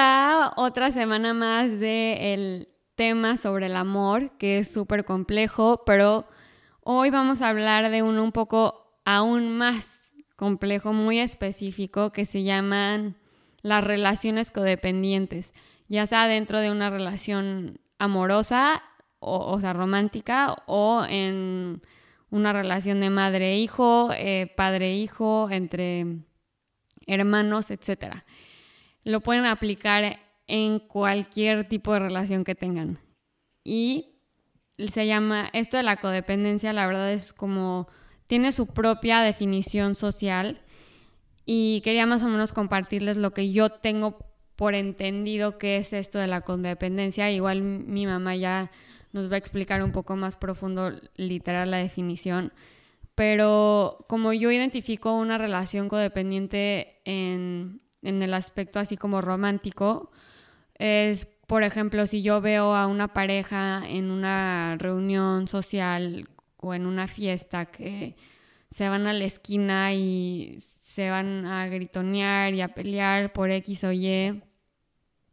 Otra semana más de el tema sobre el amor, que es súper complejo, pero hoy vamos a hablar de uno un poco aún más complejo, muy específico, que se llaman las relaciones codependientes, ya sea dentro de una relación amorosa, o, o sea, romántica, o en una relación de madre-hijo, eh, padre-hijo, entre hermanos, etcétera lo pueden aplicar en cualquier tipo de relación que tengan. Y se llama, esto de la codependencia, la verdad es como, tiene su propia definición social y quería más o menos compartirles lo que yo tengo por entendido que es esto de la codependencia. Igual mi mamá ya nos va a explicar un poco más profundo, literal, la definición. Pero como yo identifico una relación codependiente en, en el aspecto así como romántico es, por ejemplo, si yo veo a una pareja en una reunión social o en una fiesta que se van a la esquina y se van a gritonear y a pelear por X o Y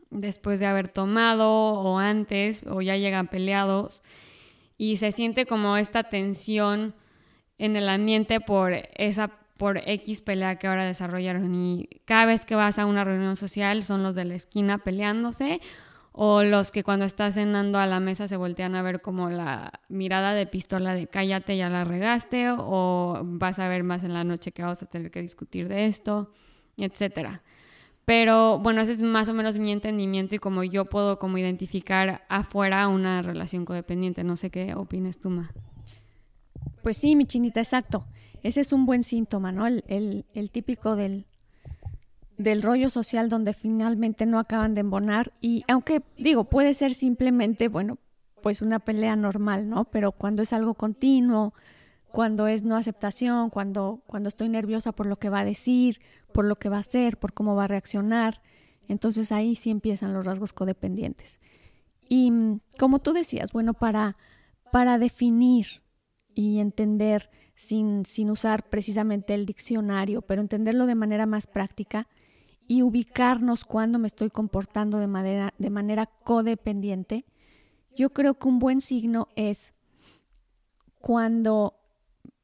después de haber tomado o antes o ya llegan peleados y se siente como esta tensión en el ambiente por esa por X pelea que ahora desarrollaron y cada vez que vas a una reunión social son los de la esquina peleándose o los que cuando estás cenando a la mesa se voltean a ver como la mirada de pistola de cállate, ya la regaste o vas a ver más en la noche que vamos a tener que discutir de esto, etcétera. Pero bueno, ese es más o menos mi entendimiento y como yo puedo como identificar afuera una relación codependiente. No sé qué opines tú, Ma. Pues sí, mi chinita, exacto. Ese es un buen síntoma, ¿no? El, típico del, del rollo social donde finalmente no acaban de embonar y aunque digo, puede ser simplemente, bueno, pues una pelea normal, ¿no? Pero cuando es algo continuo, cuando es no aceptación, cuando, cuando estoy nerviosa por lo que va a decir, por lo que va a hacer, por cómo va a reaccionar, entonces ahí sí empiezan los rasgos codependientes. Y mm, como tú decías, bueno, para, para definir y entender sin, sin usar precisamente el diccionario, pero entenderlo de manera más práctica y ubicarnos cuando me estoy comportando de manera, de manera codependiente, yo creo que un buen signo es cuando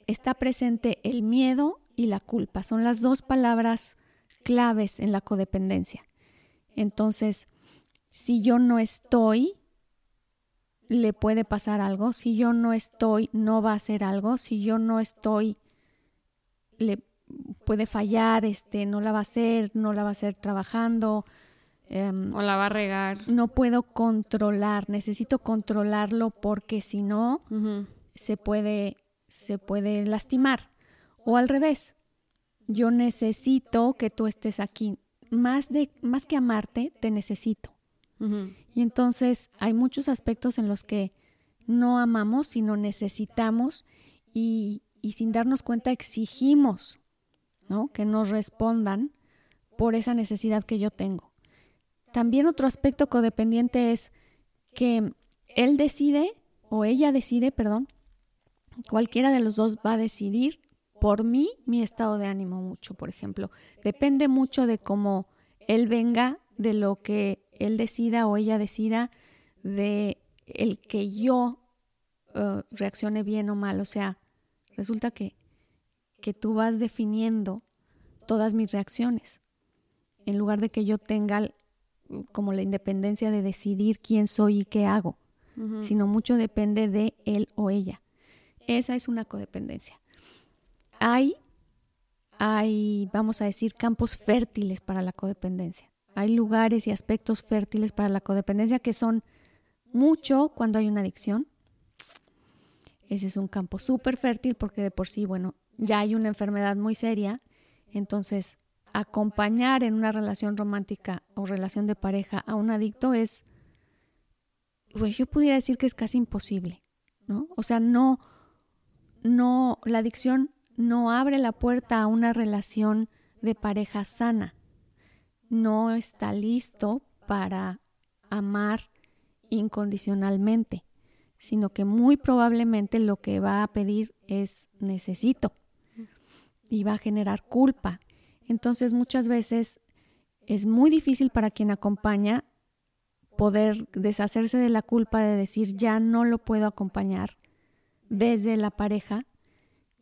está presente el miedo y la culpa. Son las dos palabras claves en la codependencia. Entonces, si yo no estoy le puede pasar algo, si yo no estoy, no va a hacer algo, si yo no estoy, le puede fallar, este, no la va a hacer, no la va a hacer trabajando. Em, o la va a regar. No puedo controlar, necesito controlarlo porque si no, se, puede, se puede lastimar. O al revés, yo necesito que tú estés aquí. Más, de, más que amarte, te necesito. Y entonces hay muchos aspectos en los que no amamos, sino necesitamos y, sin darnos cuenta exigimos ¿no? que nos respondan por esa necesidad que yo tengo. También otro aspecto codependiente es que él decide o ella decide, perdón, cualquiera de los dos va a decidir por mí mi estado de ánimo mucho, por ejemplo. Depende mucho de cómo él venga, de lo que él decida o ella decida de el que yo uh, reaccione bien o mal. O sea, resulta que, que tú vas definiendo todas mis reacciones, en lugar de que yo tenga como la independencia de decidir quién soy y qué hago, sino mucho depende de él o ella. Esa es una codependencia. Hay, hay, vamos a decir, campos fértiles para la codependencia. Hay lugares y aspectos fértiles para la codependencia que son mucho cuando hay una adicción. Ese es un campo súper fértil porque de por sí, bueno, ya hay una enfermedad muy seria. Entonces, acompañar en una relación romántica o relación de pareja a un adicto es, pues yo pudiera decir que es casi imposible, ¿no? O sea, no, no, la adicción no abre la puerta a una relación de pareja sana no está listo para amar incondicionalmente, sino que muy probablemente lo que va a pedir es necesito y va a generar culpa. Entonces muchas veces es muy difícil para quien acompaña poder deshacerse de la culpa de decir ya no lo puedo acompañar desde la pareja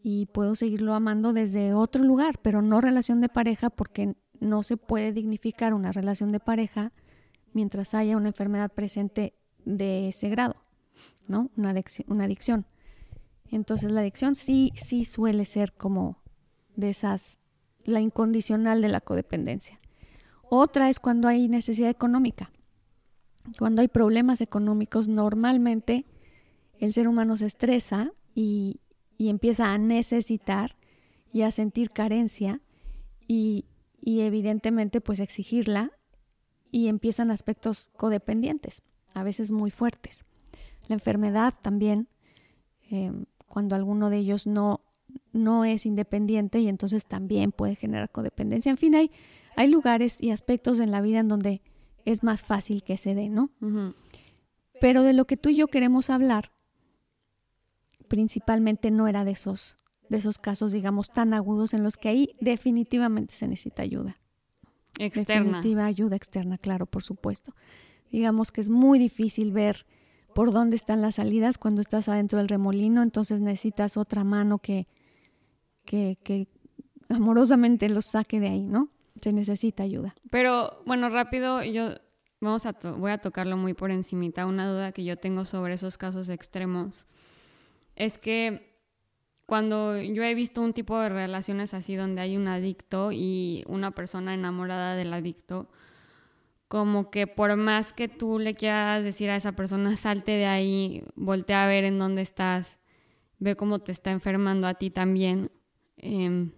y puedo seguirlo amando desde otro lugar, pero no relación de pareja porque no se puede dignificar una relación de pareja mientras haya una enfermedad presente de ese grado, ¿no? Una adicción. Entonces la adicción sí, sí suele ser como de esas, la incondicional de la codependencia. Otra es cuando hay necesidad económica. Cuando hay problemas económicos, normalmente el ser humano se estresa y, y empieza a necesitar y a sentir carencia y, y evidentemente pues exigirla y empiezan aspectos codependientes, a veces muy fuertes. La enfermedad también, em, cuando alguno de ellos no, no es independiente y entonces también puede generar codependencia. En fin, hay, hay lugares y aspectos en la vida en donde es más fácil que se dé, ¿no? Pero de lo que tú y yo queremos hablar, principalmente no era de esos, de esos casos, digamos, tan agudos en los que ahí definitivamente se necesita ayuda. Externa. Definitiva ayuda externa, claro, por supuesto. Digamos que es muy difícil ver por dónde están las salidas cuando estás adentro del remolino, entonces necesitas otra mano que, que, que amorosamente los saque de ahí, ¿no? Se necesita ayuda. Pero bueno, rápido, yo vamos a voy a tocarlo muy por encimita. Una duda que yo tengo sobre esos casos extremos es que cuando yo he visto un tipo de relaciones así donde hay un adicto y una persona enamorada del adicto, como que por más que tú le quieras decir a esa persona, salte de ahí, voltea a ver en dónde estás, ve cómo te está enfermando a ti también, em,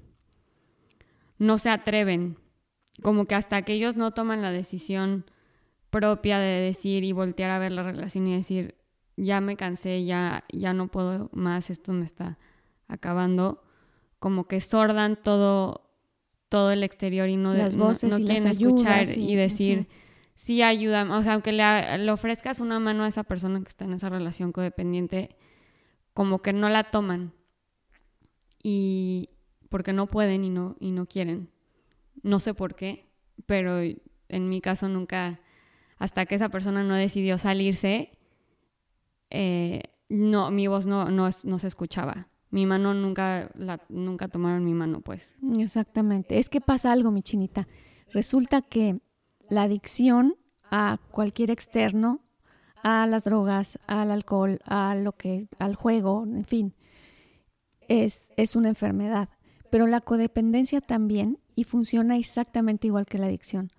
no se atreven. Como que hasta que ellos no toman la decisión propia de decir y voltear a ver la relación y decir, ya me cansé, ya, ya no puedo más, esto me está acabando, como que sordan todo, todo el exterior y no, las voces no, quieren escuchar y, decir, sí ayuda, o sea, aunque le, ofrezcas una mano a esa persona que está en esa relación codependiente, como que no la toman y porque no pueden y no, y no quieren. No sé por qué, pero en mi caso nunca, hasta que esa persona no decidió salirse, eh, no, mi voz no, no, no se escuchaba mi mano nunca, la, nunca tomaron mi mano, pues. Exactamente. Es que pasa algo, mi chinita. Resulta que la adicción a cualquier externo, a las drogas, al alcohol, a lo que, al juego, en fin, es, es una enfermedad. Pero la codependencia también y funciona exactamente igual que la adicción.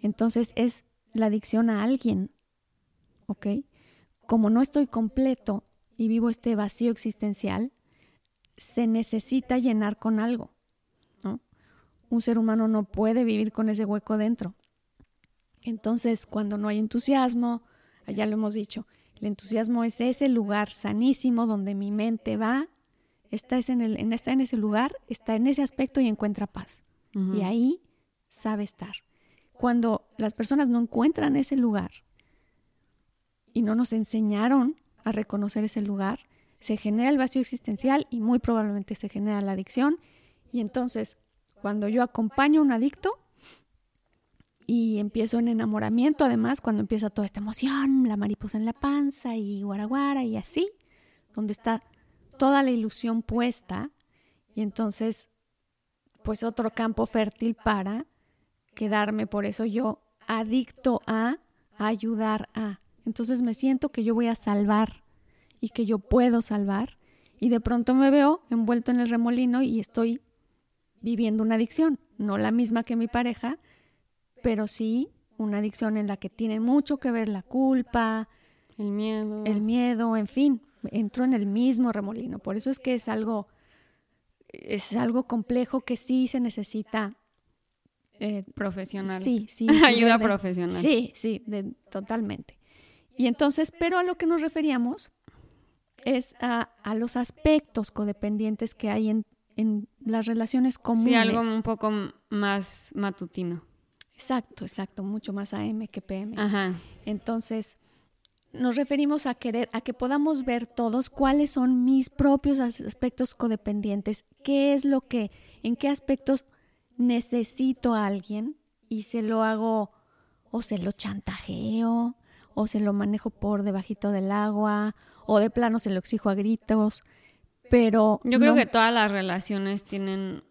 Entonces es la adicción a alguien, ¿ok? Como no estoy completo y vivo este vacío existencial, se necesita llenar con algo. ¿no? Un ser humano no puede vivir con ese hueco dentro. Entonces, cuando no hay entusiasmo, ya lo hemos dicho, el entusiasmo es ese lugar sanísimo donde mi mente va, está, en, el, en, está en ese lugar, está en ese aspecto y encuentra paz. Y ahí sabe estar. Cuando las personas no encuentran ese lugar y no nos enseñaron a reconocer ese lugar, se genera el vacío existencial y muy probablemente se genera la adicción. Y entonces, cuando yo acompaño a un adicto y empiezo en enamoramiento, además, cuando empieza toda esta emoción, la mariposa en la panza y guaraguara y así, donde está toda la ilusión puesta, y entonces, pues otro campo fértil para quedarme, por eso yo adicto a, ayudar a. Entonces me siento que yo voy a salvar y que yo puedo salvar y de pronto me veo envuelto en el remolino y estoy viviendo una adicción, no la misma que mi pareja, pero sí una adicción en la que tiene mucho que ver la culpa, el miedo, el miedo, en fin, entro en el mismo remolino. Por eso es que es algo es algo complejo que sí se necesita eh, profesional. Sí, sí. Ayuda profesional. Sí, sí, totalmente. Y entonces, pero a lo que nos referíamos es a, los aspectos codependientes que hay en, en, las relaciones comunes. Sí, algo un poco más matutino. Exacto, exacto, mucho más AM que PM. Ajá. Entonces, nos referimos a querer, a que podamos ver todos cuáles son mis propios aspectos codependientes, qué es lo que, en qué aspectos necesito a alguien y se lo hago o se lo chantajeo o se lo manejo por debajito del agua o de plano se lo exijo a gritos, pero... Yo creo que todas las relaciones tienen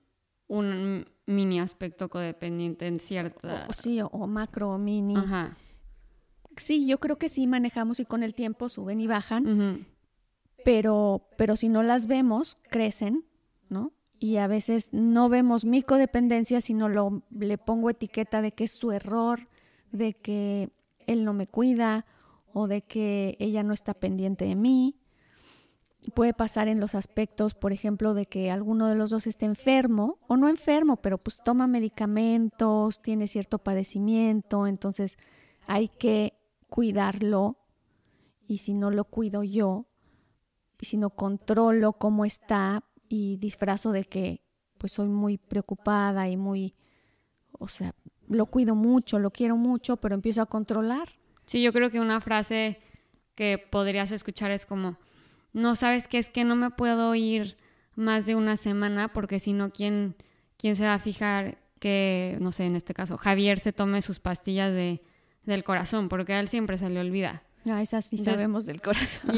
un mini aspecto codependiente en cierta... O, sí, o, macro o mini. Ajá. Sí, yo creo que sí manejamos y con el tiempo suben y bajan, pero, pero si no las vemos, crecen, ¿no? Y a veces no vemos mi codependencia, sino lo, le pongo etiqueta de que es su error, de que él no me cuida o de que ella no está pendiente de mí. Puede pasar en los aspectos, por ejemplo, de que alguno de los dos esté enfermo o no enfermo, pero pues toma medicamentos, tiene cierto padecimiento, entonces hay que cuidarlo y si no lo cuido yo, y si no controlo cómo está y disfrazo de que pues soy muy preocupada y muy, o sea, lo cuido mucho, lo quiero mucho, pero empiezo a controlar. Sí, yo creo que una frase que podrías escuchar es como, no sabes qué es que no me puedo ir más de una semana porque si no, ¿quién, ¿quién se va a fijar que, no sé, en este caso, Javier se tome sus pastillas de, del corazón? Porque a él siempre se le olvida. Ah, esas sí sabemos del corazón.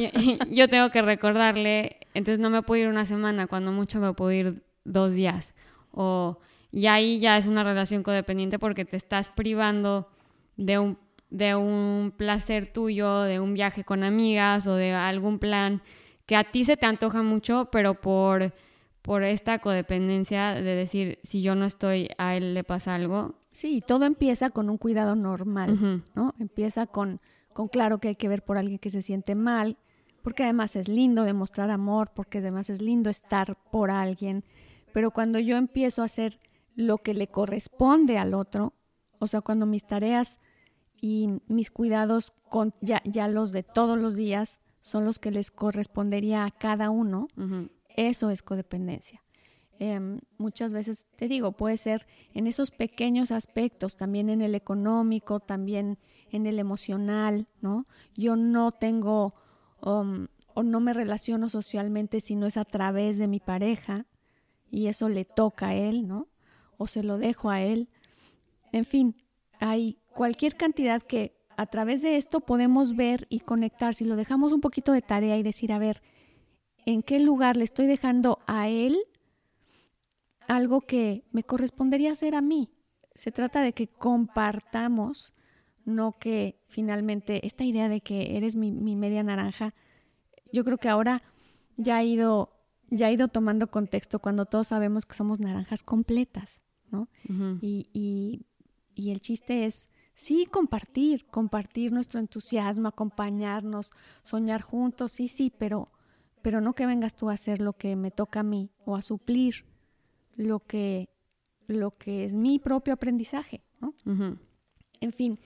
yo tengo que recordarle, entonces no me puedo ir una semana, cuando mucho me puedo ir dos días. O, y ahí ya es una relación codependiente porque te estás privando de un de un placer tuyo, de un viaje con amigas o de algún plan que a ti se te antoja mucho, pero por, por esta codependencia de decir, si yo no estoy, a él le pasa algo. Sí, todo empieza con un cuidado normal, ¿no? Empieza con, con claro que hay que ver por alguien que se siente mal, porque además es lindo demostrar amor, porque además es lindo estar por alguien, pero cuando yo empiezo a hacer lo que le corresponde al otro, o sea, cuando mis tareas y mis cuidados, con, ya, ya los de todos los días, son los que les correspondería a cada uno, eso es codependencia. Em, muchas veces, te digo, puede ser en esos pequeños aspectos, también en el económico, también en el emocional, ¿no? Yo no tengo um, o no me relaciono socialmente si no es a través de mi pareja y eso le toca a él, ¿no? O se lo dejo a él. En fin, hay cualquier cantidad que a través de esto podemos ver y conectar. Si lo dejamos un poquito de tarea y decir, a ver, ¿en qué lugar le estoy dejando a él algo que me correspondería hacer a mí? Se trata de que compartamos, no que finalmente esta idea de que eres mi, media naranja, yo creo que ahora ya ha ido ya ha ido tomando contexto cuando todos sabemos que somos naranjas completas, ¿no? y, y, y el chiste es, sí, compartir, compartir nuestro entusiasmo, acompañarnos, soñar juntos, sí, sí, pero, pero no que vengas tú a hacer lo que me toca a mí o a suplir lo que, lo que es mi propio aprendizaje, ¿no? En fin,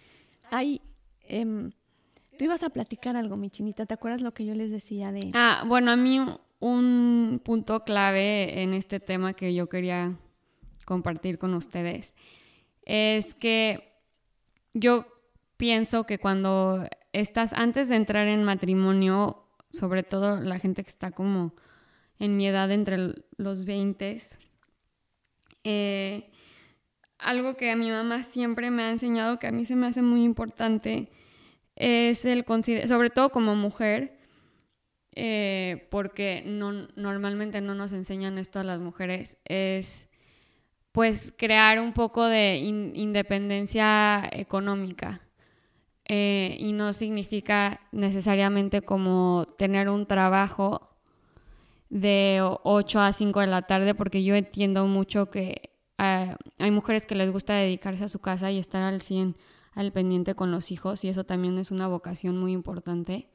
hay... Em, tú ibas a platicar algo, mi chinita, ¿te acuerdas lo que yo les decía de...? Ah, bueno, a mí un punto clave en este tema que yo quería compartir con ustedes es que yo pienso que cuando estás antes de entrar en matrimonio, sobre todo la gente que está como en mi edad entre los 20, eh, algo que a mi mamá siempre me ha enseñado que a mí se me hace muy importante es el sobre todo como mujer, eh, porque no, normalmente no nos enseñan esto a las mujeres, es pues crear un poco de independencia económica. Eh, y no significa necesariamente como tener un trabajo de 8 a 5 de la tarde, porque yo entiendo mucho que eh, hay mujeres que les gusta dedicarse a su casa y estar al 100 al pendiente con los hijos, y eso también es una vocación muy importante.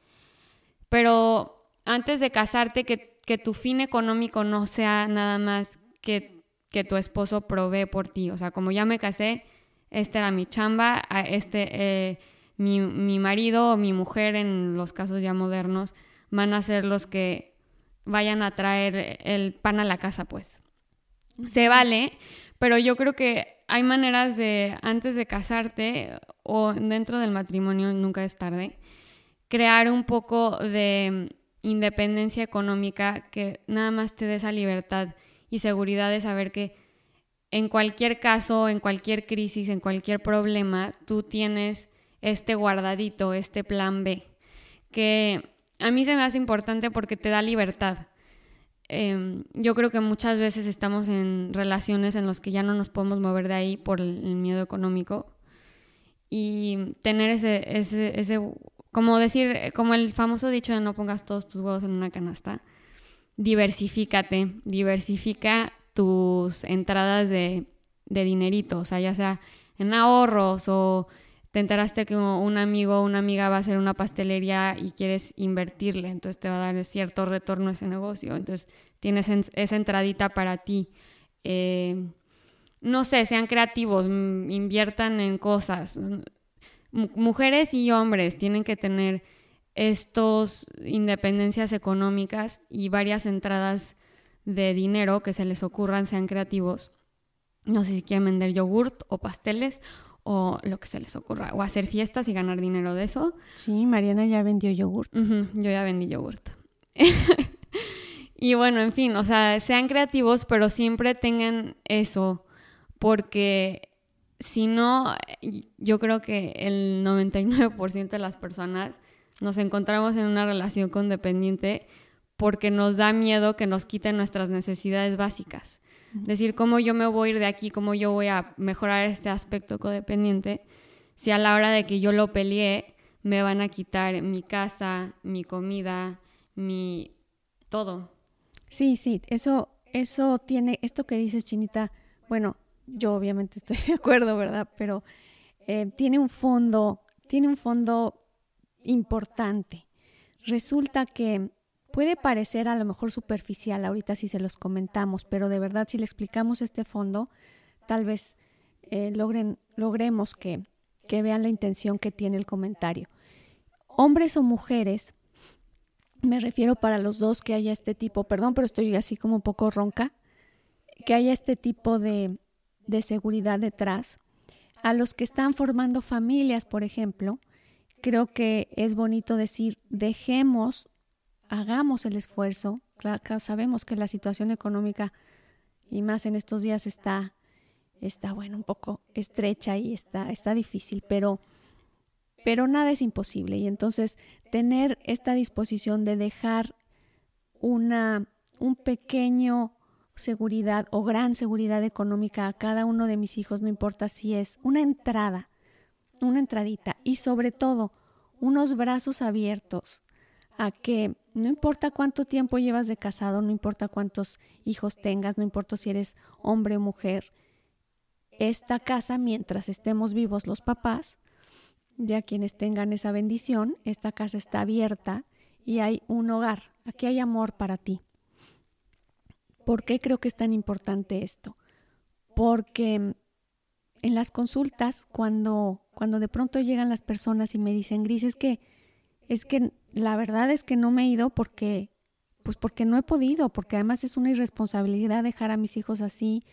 Pero antes de casarte, que tu fin económico no sea nada más que que tu esposo provee por ti. O sea, como ya me casé, esta era mi chamba, este, eh, mi, mi marido o mi mujer en los casos ya modernos van a ser los que vayan a traer el pan a la casa, pues. Se vale, pero yo creo que hay maneras de, antes de casarte o dentro del matrimonio, nunca es tarde, crear un poco de independencia económica que nada más te dé esa libertad y seguridad de saber que en cualquier caso, en cualquier crisis, en cualquier problema, tú tienes este guardadito, este plan B, que a mí se me hace importante porque te da libertad. Em, yo creo que muchas veces estamos en relaciones en las que ya no nos podemos mover de ahí por el, miedo económico y tener ese, ese, ese, como decir, como el famoso dicho de no pongas todos tus huevos en una canasta, diversifícate, diversifica tus entradas de, de dinerito, o sea, ya sea en ahorros o te enteraste que un amigo o una amiga va a hacer una pastelería y quieres invertirle, entonces te va a dar cierto retorno ese negocio, entonces tienes esa entradita para ti. Eh, no sé, sean creativos, inviertan en cosas. mujeres y hombres tienen que tener estos independencias económicas y varias entradas de dinero que se les ocurran, sean creativos. No sé si quieren vender yogurt o pasteles o lo que se les ocurra, o hacer fiestas y ganar dinero de eso. Sí, Mariana ya vendió yogurt. yo ya vendí yogurt. y bueno, en fin, o sea, sean creativos, pero siempre tengan eso, porque si no, yo creo que el 99% de las personas nos encontramos en una relación con dependiente porque nos da miedo que nos quiten nuestras necesidades básicas decir cómo yo me voy a ir de aquí, cómo yo voy a mejorar este aspecto codependiente, si a la hora de que yo lo peleé me van a quitar mi casa, mi comida, mi todo. Sí, sí, eso, eso tiene, esto que dices, Chinita, bueno, yo obviamente estoy de acuerdo, ¿verdad? Pero eh, tiene un fondo, tiene un fondo importante. Resulta que Puede parecer a lo mejor superficial ahorita si se los comentamos, pero de verdad si le explicamos este fondo, tal vez eh, logren, logremos que, que vean la intención que tiene el comentario. Hombres o mujeres, me refiero para los dos que haya este tipo, perdón, pero estoy así como un poco ronca, que haya este tipo de, de seguridad detrás. A los que están formando familias, por ejemplo, creo que es bonito decir, dejemos hagamos el esfuerzo. sabemos que la situación económica y más en estos días está, está bueno, un poco estrecha y está, está difícil, pero, pero nada es imposible. Y entonces tener esta disposición de dejar una, un pequeño seguridad o gran seguridad económica a cada uno de mis hijos, no importa si es una entrada, una entradita y sobre todo unos brazos abiertos a que no importa cuánto tiempo llevas de casado, no importa cuántos hijos tengas, no importa si eres hombre o mujer, esta casa, mientras estemos vivos los papás, ya quienes tengan esa bendición, esta casa está abierta y hay un hogar, aquí hay amor para ti. ¿Por qué creo que es tan importante esto? Porque en las consultas, cuando, cuando de pronto llegan las personas y me dicen, Gris, es que, es que la verdad es que no me he ido porque, pues porque no he podido, porque además es una irresponsabilidad dejar a mis hijos así,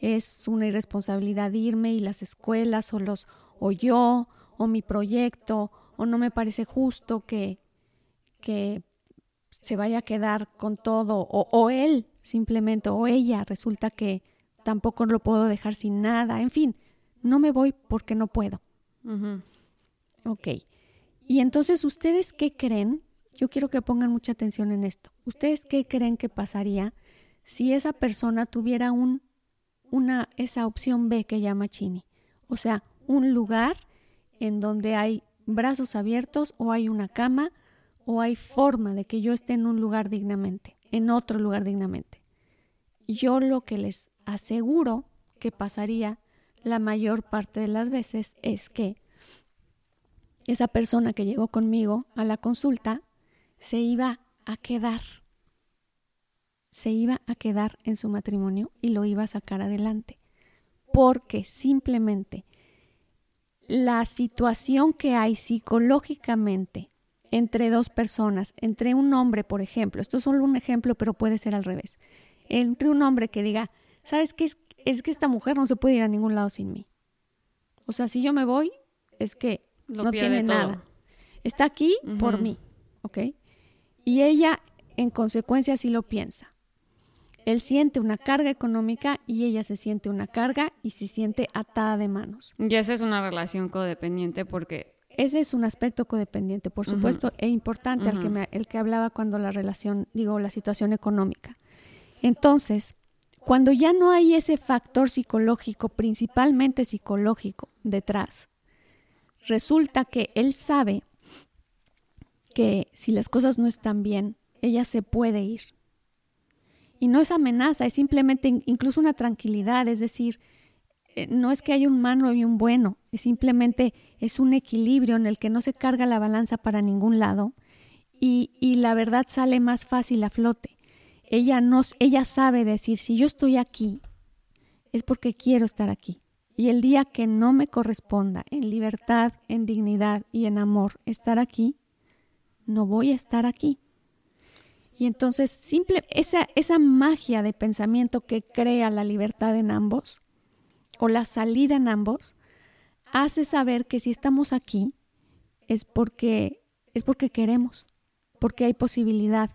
es una irresponsabilidad irme y las escuelas o los, o yo, o mi proyecto, o no me parece justo que, que se vaya a quedar con todo, o, o él simplemente, o ella, resulta que tampoco lo puedo dejar sin nada, en fin, no me voy porque no puedo. Ok. Y entonces, ¿ustedes qué creen? Yo quiero que pongan mucha atención en esto. ¿Ustedes qué creen que pasaría si esa persona tuviera un, una, esa opción B que llama Chini? O sea, un lugar en donde hay brazos abiertos o hay una cama o hay forma de que yo esté en un lugar dignamente, en otro lugar dignamente. Yo lo que les aseguro que pasaría la mayor parte de las veces es que esa persona que llegó conmigo a la consulta se iba a quedar, se iba a quedar en su matrimonio y lo iba a sacar adelante, porque simplemente la situación que hay psicológicamente entre dos personas, entre un hombre, por ejemplo, esto es solo un ejemplo, pero puede ser al revés, entre un hombre que diga, ¿sabes qué? Es, es que esta mujer no se puede ir a ningún lado sin mí. O sea, si yo me voy, es que no tiene nada. Está aquí por mí, ¿ok? Y ella, en consecuencia, sí lo piensa. él siente una carga económica y ella se siente una carga y se siente atada de manos. Y esa es una relación codependiente porque... Ese es un aspecto codependiente, por supuesto, e importante al que el que hablaba cuando la relación, digo, la situación económica. Entonces, cuando ya no hay ese factor psicológico, principalmente psicológico, detrás, resulta que él sabe que si las cosas no están bien, ella se puede ir. Y no es amenaza, es simplemente incluso una tranquilidad, es decir, eh, no es que haya un malo y un bueno, es simplemente es un equilibrio en el que no se carga la balanza para ningún lado y, y la verdad sale más fácil a flote. Ella, ella sabe decir, si yo estoy aquí, es porque quiero estar aquí. Y el día que no me corresponda en libertad, en dignidad y en amor estar aquí, no voy a estar aquí. Y entonces, simple, esa, esa magia de pensamiento que crea la libertad en ambos, o la salida en ambos, hace saber que si estamos aquí es porque, es porque queremos, porque hay posibilidad,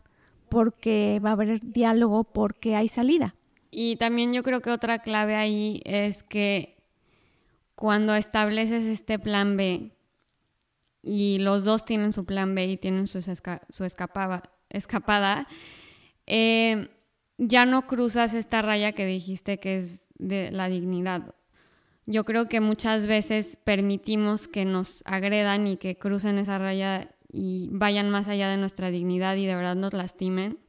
porque va a haber diálogo, porque hay salida. Y también yo creo que otra clave ahí es que cuando estableces este plan B y los dos tienen su plan B y tienen su, su escapada, escapada, eh, ya no cruzas esta raya que dijiste que es de la dignidad. Yo creo que muchas veces permitimos que nos agredan y que crucen esa raya y vayan más allá de nuestra dignidad y de verdad nos lastimen.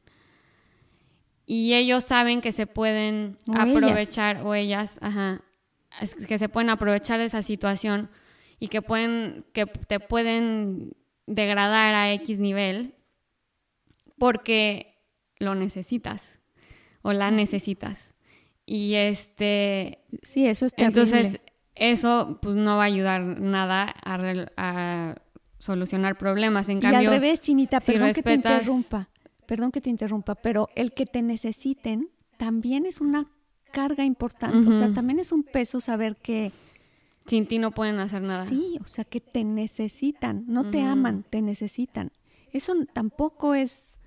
Y ellos saben que se pueden aprovechar, o ellas, ajá, que se pueden aprovechar de esa situación y que pueden, que te pueden degradar a X nivel porque lo necesitas o la necesitas. Y este... Sí, eso es Entonces, eso pues no va a ayudar nada a, solucionar problemas. En cambio, y al revés, Chinita, perdón que te interrumpa, perdón que te interrumpa, pero el que te necesiten también es una carga importante, o sea, también es un peso saber que... Sin ti no pueden hacer nada. Sí, o sea, que te necesitan, no te aman, te necesitan. Eso tampoco es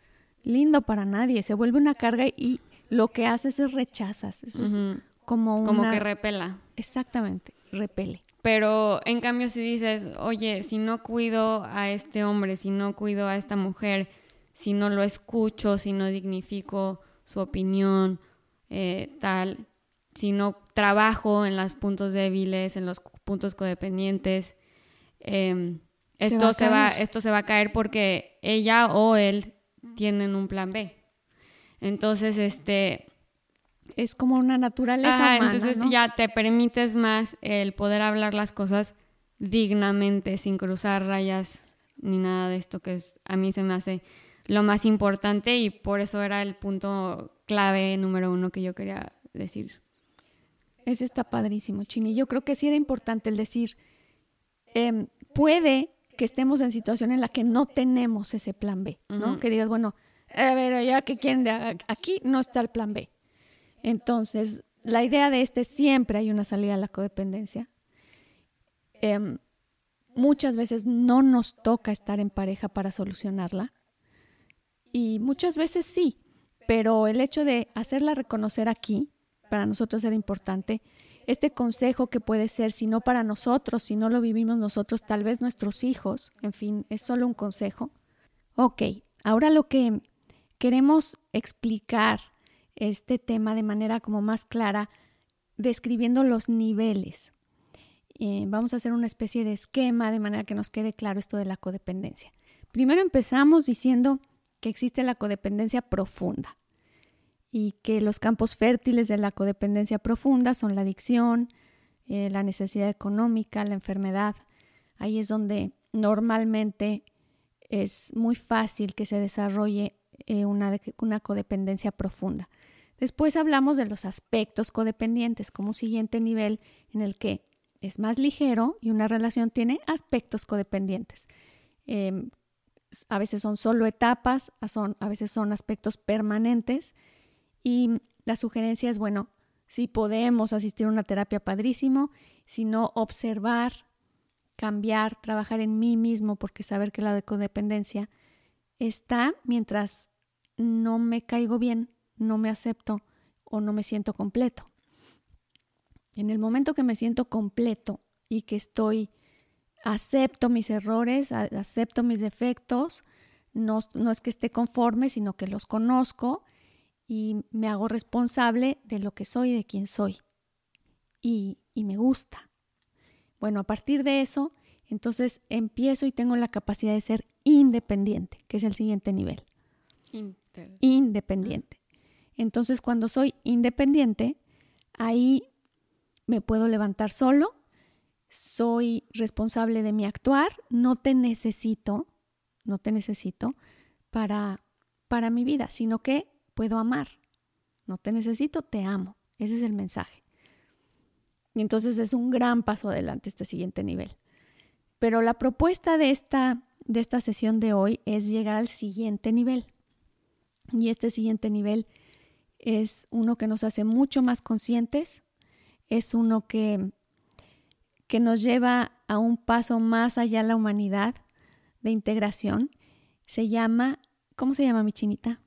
lindo para nadie, se vuelve una carga y lo que haces es rechazas. Eso es como Como que repela. Exactamente, repele. Pero en cambio si dices, oye, si no cuido a este hombre, si no cuido a esta mujer, si no lo escucho, si no dignifico su opinión, eh, tal, si no trabajo en los puntos débiles, en los puntos codependientes, em, esto, se va, esto se va a caer porque ella o él tienen un plan B. Entonces, este... Es como una naturaleza. entonces ya te permites más el poder hablar las cosas dignamente, sin cruzar rayas ni nada de esto que es, a mí se me hace lo más importante y por eso era el punto clave número uno que yo quería decir. Ese está padrísimo, Chini. Yo creo que sí era importante el decir, em, puede que estemos en situación en la que no tenemos ese plan B, ¿no? Que digas, bueno, a ver, ya que quieren de aquí no está el plan B. Entonces, la idea de este siempre hay una salida a la codependencia. Em, muchas veces no nos toca estar en pareja para solucionarla y muchas veces sí, pero el hecho de hacerla reconocer aquí para nosotros era importante este consejo que puede ser, si no para nosotros, si no lo vivimos nosotros, tal vez nuestros hijos, en fin, es solo un consejo. Ok, ahora lo que queremos explicar este tema de manera como más clara, describiendo los niveles. Eh, vamos a hacer una especie de esquema de manera que nos quede claro esto de la codependencia. Primero empezamos diciendo que existe la codependencia profunda y que los campos fértiles de la codependencia profunda son la adicción, eh, la necesidad económica, la enfermedad. Ahí es donde normalmente es muy fácil que se desarrolle eh, una, una codependencia profunda. Después hablamos de los aspectos codependientes como siguiente nivel en el que es más ligero y una relación tiene aspectos codependientes. Em, a veces son solo etapas, a veces son aspectos permanentes y la sugerencia es, bueno, si podemos asistir a una terapia padrísimo, si no observar, cambiar, trabajar en mí mismo, porque saber que la codependencia está mientras no me caigo bien, no me acepto, o no me siento completo. En el momento que me siento completo y que estoy, acepto mis errores, acepto mis defectos, no, no es que esté conforme, sino que los conozco y me hago responsable de lo que soy de quién soy. Y, y me gusta. Bueno, a partir de eso, entonces empiezo y tengo la capacidad de ser independiente, que es el siguiente nivel. Independiente. Entonces, cuando soy independiente, ahí me puedo levantar solo, soy responsable de mi actuar, no te necesito, no te necesito para, para mi vida, sino que puedo amar. No te necesito, te amo. Ese es el mensaje. Y entonces es un gran paso adelante este siguiente nivel. Pero la propuesta de esta, de esta sesión de hoy es llegar al siguiente nivel. Y este siguiente nivel es uno que nos hace mucho más conscientes, es uno que, que nos lleva a un paso más allá de la humanidad de integración. Se llama, ¿cómo se llama mi chinita?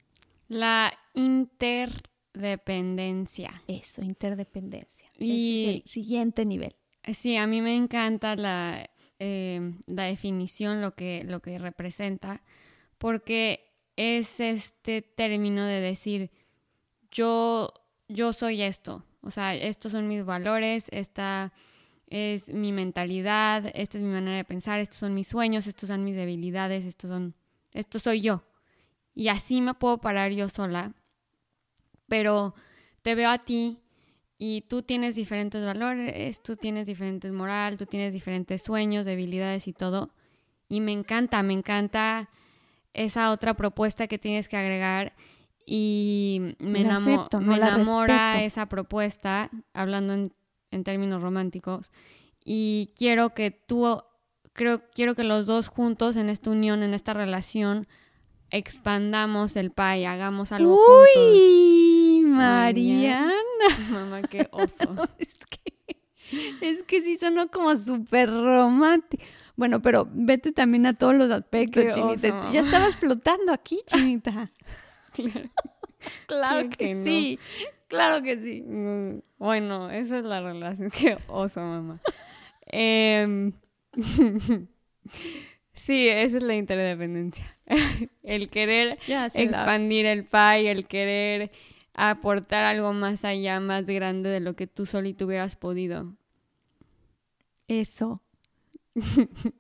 La interdependencia. Eso, interdependencia. Y es el siguiente nivel. Sí, a mí me encanta la, eh, la definición, lo que, lo que representa, porque es este término de decir, yo, yo soy esto, o sea, estos son mis valores, esta es mi mentalidad, esta es mi manera de pensar, estos son mis sueños, estos son mis debilidades, estos son, esto soy yo. Y así me puedo parar yo sola, pero te veo a ti y tú tienes diferentes valores, tú tienes diferentes moral, tú tienes diferentes sueños, debilidades y todo. Y me encanta, me encanta esa otra propuesta que tienes que agregar y me, enamora esa propuesta, hablando en, términos románticos, y quiero que tú, creo, quiero que los dos juntos en esta unión, en esta relación, expandamos el pay, hagamos algo Uy, Mariana. Mamá, qué oso. es, que, es que sí sonó como súper romántico. Bueno, pero vete también a todos los aspectos, Chinita. Ya estabas flotando aquí, Chinita. claro, que, sí. Claro que sí. Mm, bueno, esa es la relación. Qué oso, mamá. Em, sí, esa es la interdependencia. el querer expandir el pie, el querer aportar algo más allá, más grande de lo que tú solito hubieras podido. Eso.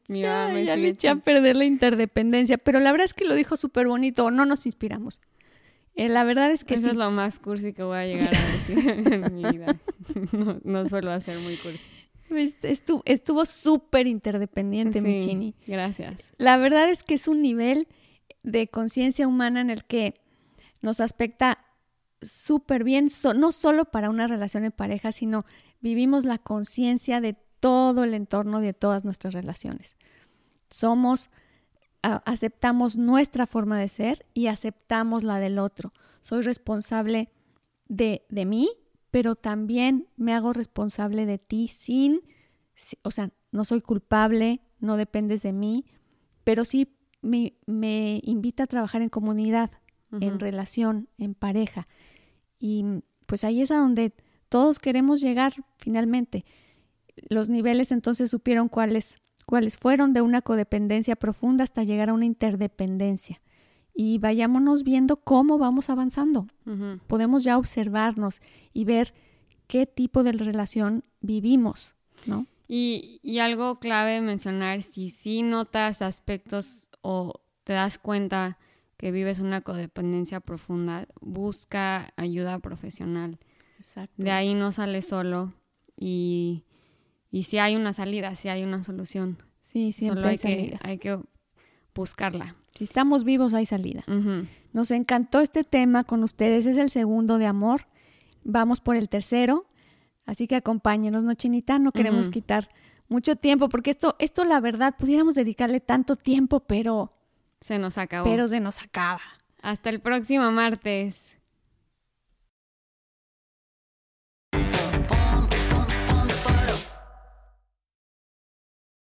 ya, le eché a perder la interdependencia, pero la verdad es que lo dijo súper bonito, no nos inspiramos. Eh, la verdad es que Eso es lo más cursi que voy a llegar a decir en mi vida. No, suelo hacer muy cursi. Estuvo súper interdependiente, mi chini. Gracias. La verdad es que es un nivel de conciencia humana en el que nos aspecta súper bien, no solo para una relación en pareja, sino vivimos la conciencia de todo el entorno de todas nuestras relaciones. Somos aceptamos nuestra forma de ser y aceptamos la del otro. Soy responsable de, de mí, pero también me hago responsable de ti sin, o sea, no soy culpable, no dependes de mí, pero sí me, me invita a trabajar en comunidad, en relación, en pareja. Y pues ahí es a donde todos queremos llegar finalmente. Los niveles entonces supieron cuáles cuáles fueron de una codependencia profunda hasta llegar a una interdependencia. Y vayámonos viendo cómo vamos avanzando. Podemos ya observarnos y ver qué tipo de relación vivimos, ¿no? Y, y algo clave mencionar, si sí notas aspectos o te das cuenta que vives una codependencia profunda, busca ayuda profesional. Exacto. De ahí no sales solo y y si hay una salida, si hay una solución. Sí, siempre hay, que, hay que buscarla. Si estamos vivos, hay salida. Nos encantó este tema con ustedes. Es el segundo de amor. Vamos por el tercero. Así que acompáñenos, ¿no, Chinita? No queremos quitar mucho tiempo, porque esto, esto, la verdad, pudiéramos dedicarle tanto tiempo, pero. Se nos acabó. Pero se nos acaba. Hasta el próximo martes.